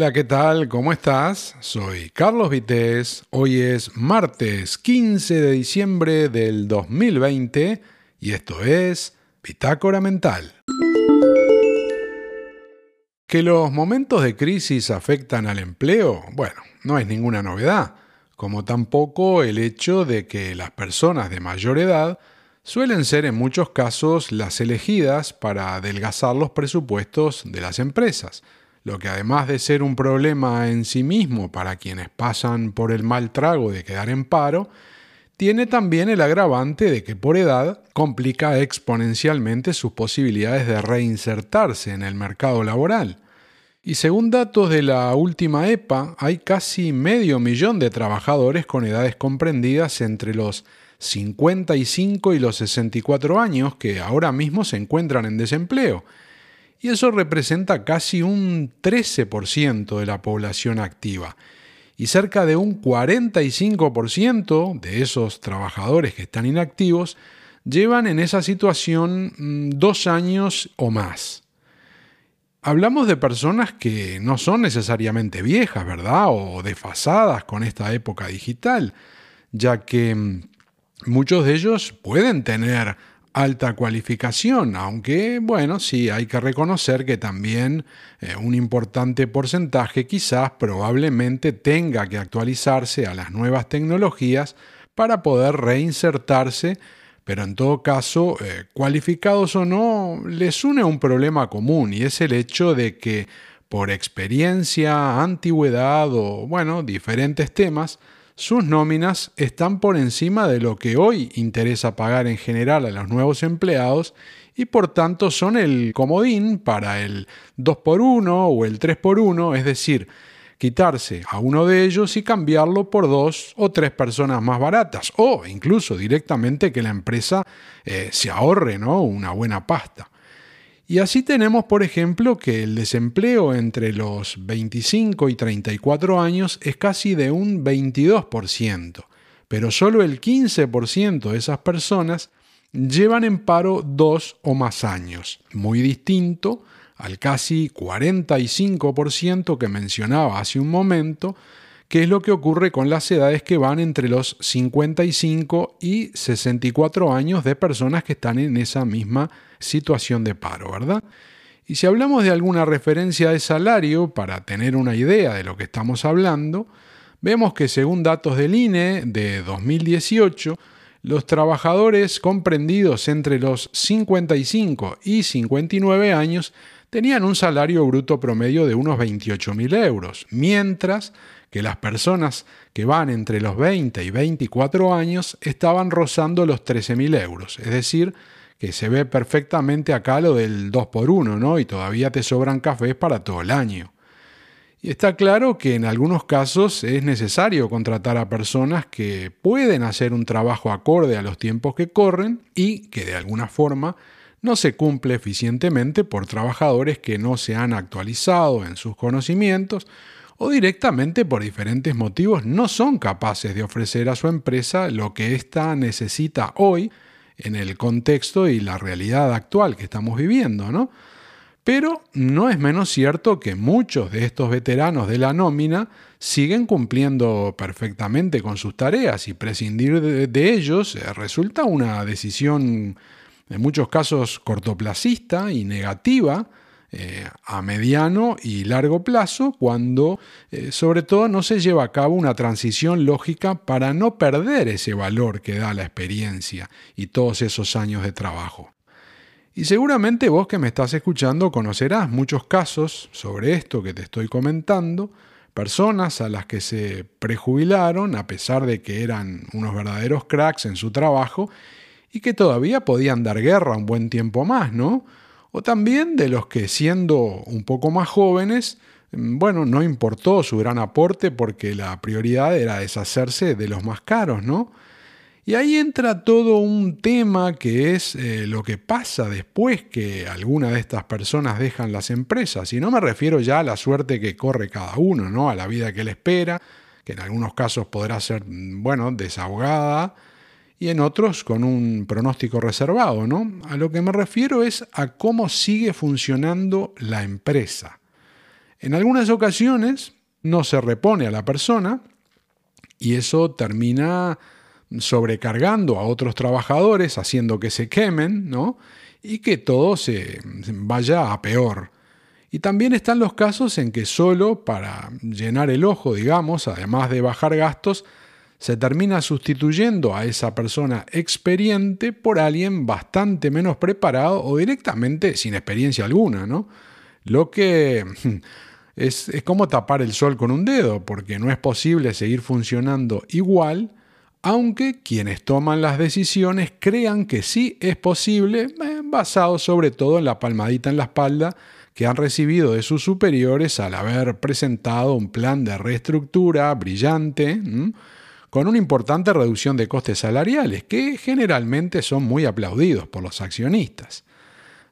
Hola, ¿qué tal? ¿Cómo estás? Soy Carlos Vitéz. Hoy es martes 15 de diciembre del 2020 y esto es Pitácora Mental. Que los momentos de crisis afectan al empleo, bueno, no es ninguna novedad, como tampoco el hecho de que las personas de mayor edad suelen ser en muchos casos las elegidas para adelgazar los presupuestos de las empresas lo que además de ser un problema en sí mismo para quienes pasan por el mal trago de quedar en paro, tiene también el agravante de que por edad complica exponencialmente sus posibilidades de reinsertarse en el mercado laboral. Y según datos de la última EPA, hay casi medio millón de trabajadores con edades comprendidas entre los 55 y los 64 años que ahora mismo se encuentran en desempleo, y eso representa casi un 13% de la población activa. Y cerca de un 45% de esos trabajadores que están inactivos llevan en esa situación mm, dos años o más. Hablamos de personas que no son necesariamente viejas, ¿verdad? O desfasadas con esta época digital, ya que mm, muchos de ellos pueden tener alta cualificación, aunque bueno, sí hay que reconocer que también eh, un importante porcentaje quizás probablemente tenga que actualizarse a las nuevas tecnologías para poder reinsertarse, pero en todo caso, eh, cualificados o no, les une un problema común y es el hecho de que por experiencia, antigüedad o bueno, diferentes temas, sus nóminas están por encima de lo que hoy interesa pagar en general a los nuevos empleados y por tanto son el comodín para el 2x1 o el 3x1, es decir, quitarse a uno de ellos y cambiarlo por dos o tres personas más baratas o incluso directamente que la empresa eh, se ahorre ¿no? una buena pasta. Y así tenemos, por ejemplo, que el desempleo entre los 25 y 34 años es casi de un 22%, pero solo el 15% de esas personas llevan en paro dos o más años, muy distinto al casi 45% que mencionaba hace un momento, que es lo que ocurre con las edades que van entre los 55 y 64 años de personas que están en esa misma situación de paro, ¿verdad? Y si hablamos de alguna referencia de salario, para tener una idea de lo que estamos hablando, vemos que según datos del INE de 2018, los trabajadores comprendidos entre los 55 y 59 años tenían un salario bruto promedio de unos 28.000 euros, mientras que las personas que van entre los 20 y 24 años estaban rozando los 13.000 euros, es decir, que se ve perfectamente acá lo del 2 por 1 ¿no? Y todavía te sobran cafés para todo el año. Y está claro que en algunos casos es necesario contratar a personas que pueden hacer un trabajo acorde a los tiempos que corren y que de alguna forma no se cumple eficientemente por trabajadores que no se han actualizado en sus conocimientos o directamente por diferentes motivos no son capaces de ofrecer a su empresa lo que ésta necesita hoy en el contexto y la realidad actual que estamos viviendo, ¿no? Pero no es menos cierto que muchos de estos veteranos de la nómina siguen cumpliendo perfectamente con sus tareas y prescindir de, ellos eh, resulta una decisión en muchos casos cortoplacista y negativa eh, a mediano y largo plazo cuando eh, sobre todo no se lleva a cabo una transición lógica para no perder ese valor que da la experiencia y todos esos años de trabajo. Y seguramente vos que me estás escuchando conocerás muchos casos sobre esto que te estoy comentando, personas a las que se prejubilaron a pesar de que eran unos verdaderos cracks en su trabajo y que todavía podían dar guerra un buen tiempo más, ¿no? O también de los que siendo un poco más jóvenes, mm, bueno, no importó su gran aporte porque la prioridad era deshacerse de los más caros, ¿no? Y ahí entra todo un tema que es eh, lo que pasa después que alguna de estas personas dejan las empresas. Y no me refiero ya a la suerte que corre cada uno, ¿no? A la vida que le espera, que en algunos casos podrá ser, mm, bueno, desahogada, y en otros con un pronóstico reservado, ¿no? A lo que me refiero es a cómo sigue funcionando la empresa. En algunas ocasiones no se repone a la persona y eso termina sobrecargando a otros trabajadores, haciendo que se quemen, ¿no? Y que todo se vaya a peor. Y también están los casos en que solo para llenar el ojo, digamos, además de bajar gastos, se termina sustituyendo a esa persona experiente por alguien bastante menos preparado o directamente sin experiencia alguna, ¿no? Lo que es, es como tapar el sol con un dedo, porque no es posible seguir funcionando igual aunque quienes toman las decisiones crean que sí es posible, eh, basado sobre todo en la palmadita en la espalda que han recibido de sus superiores al haber presentado un plan de reestructura brillante, con una importante reducción de costes salariales, que generalmente son muy aplaudidos por los accionistas.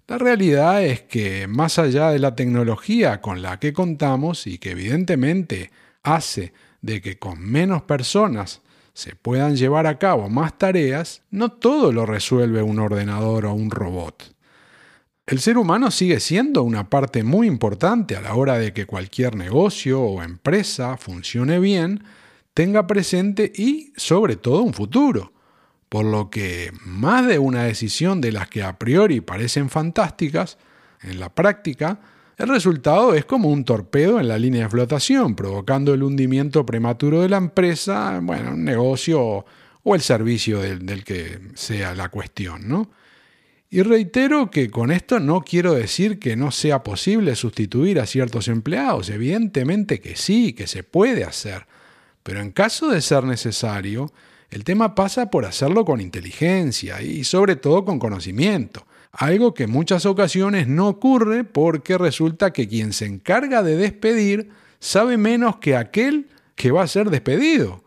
La realidad es que más allá de la tecnología con la que contamos y que evidentemente hace de que con menos personas se puedan llevar a cabo más tareas, no todo lo resuelve un ordenador o un robot. El ser humano sigue siendo una parte muy importante a la hora de que cualquier negocio o empresa funcione bien, tenga presente y sobre todo un futuro. Por lo que más de una decisión de las que a priori parecen fantásticas, en la práctica, el resultado es como un torpedo en la línea de flotación, provocando el hundimiento prematuro de la empresa, bueno, un negocio o el servicio del, que sea la cuestión, ¿no? Y reitero que con esto no quiero decir que no sea posible sustituir a ciertos empleados, evidentemente que sí, que se puede hacer, pero en caso de ser necesario, el tema pasa por hacerlo con inteligencia y sobre todo con conocimiento algo que en muchas ocasiones no ocurre porque resulta que quien se encarga de despedir sabe menos que aquel que va a ser despedido.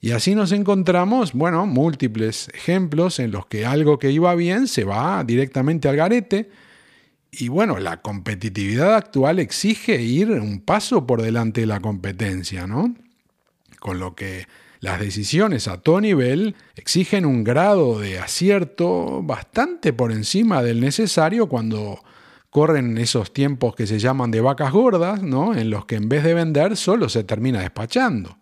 Y así nos encontramos, bueno, múltiples ejemplos en los que algo que iba bien se va directamente al garete. Y bueno, la competitividad actual exige ir un paso por delante de la competencia, ¿no? Con lo que las decisiones a todo nivel exigen un grado de acierto bastante por encima del necesario cuando corren esos tiempos que se llaman de vacas gordas, ¿no? en los que en vez de vender solo se termina despachando.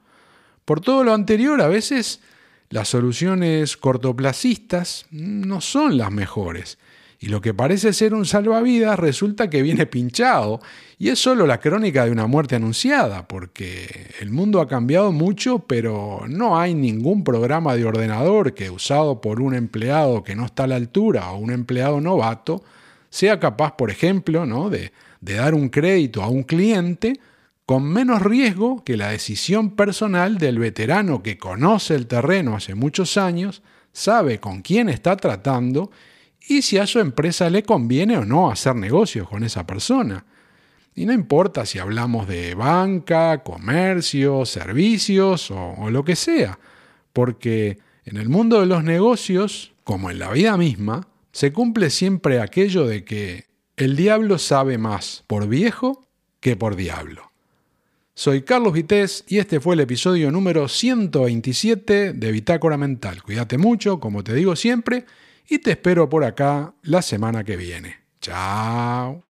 Por todo lo anterior, a veces las soluciones cortoplacistas no son las mejores y lo que parece ser un salvavidas resulta que viene pinchado. Y es solo la crónica de una muerte anunciada, porque el mundo ha cambiado mucho, pero no hay ningún programa de ordenador que usado por un empleado que no está a la altura o un empleado novato sea capaz, por ejemplo, ¿no? de, de dar un crédito a un cliente con menos riesgo que la decisión personal del veterano que conoce el terreno hace muchos años, sabe con quién está tratando y si a su empresa le conviene o no hacer negocios con esa persona. Y no importa si hablamos de banca, comercio, servicios o, o, lo que sea, porque en el mundo de los negocios, como en la vida misma, se cumple siempre aquello de que el diablo sabe más por viejo que por diablo. Soy Carlos Vitéz y este fue el episodio número 127 de Bitácora Mental. Cuídate mucho, como te digo siempre, y te espero por acá la semana que viene. Chao.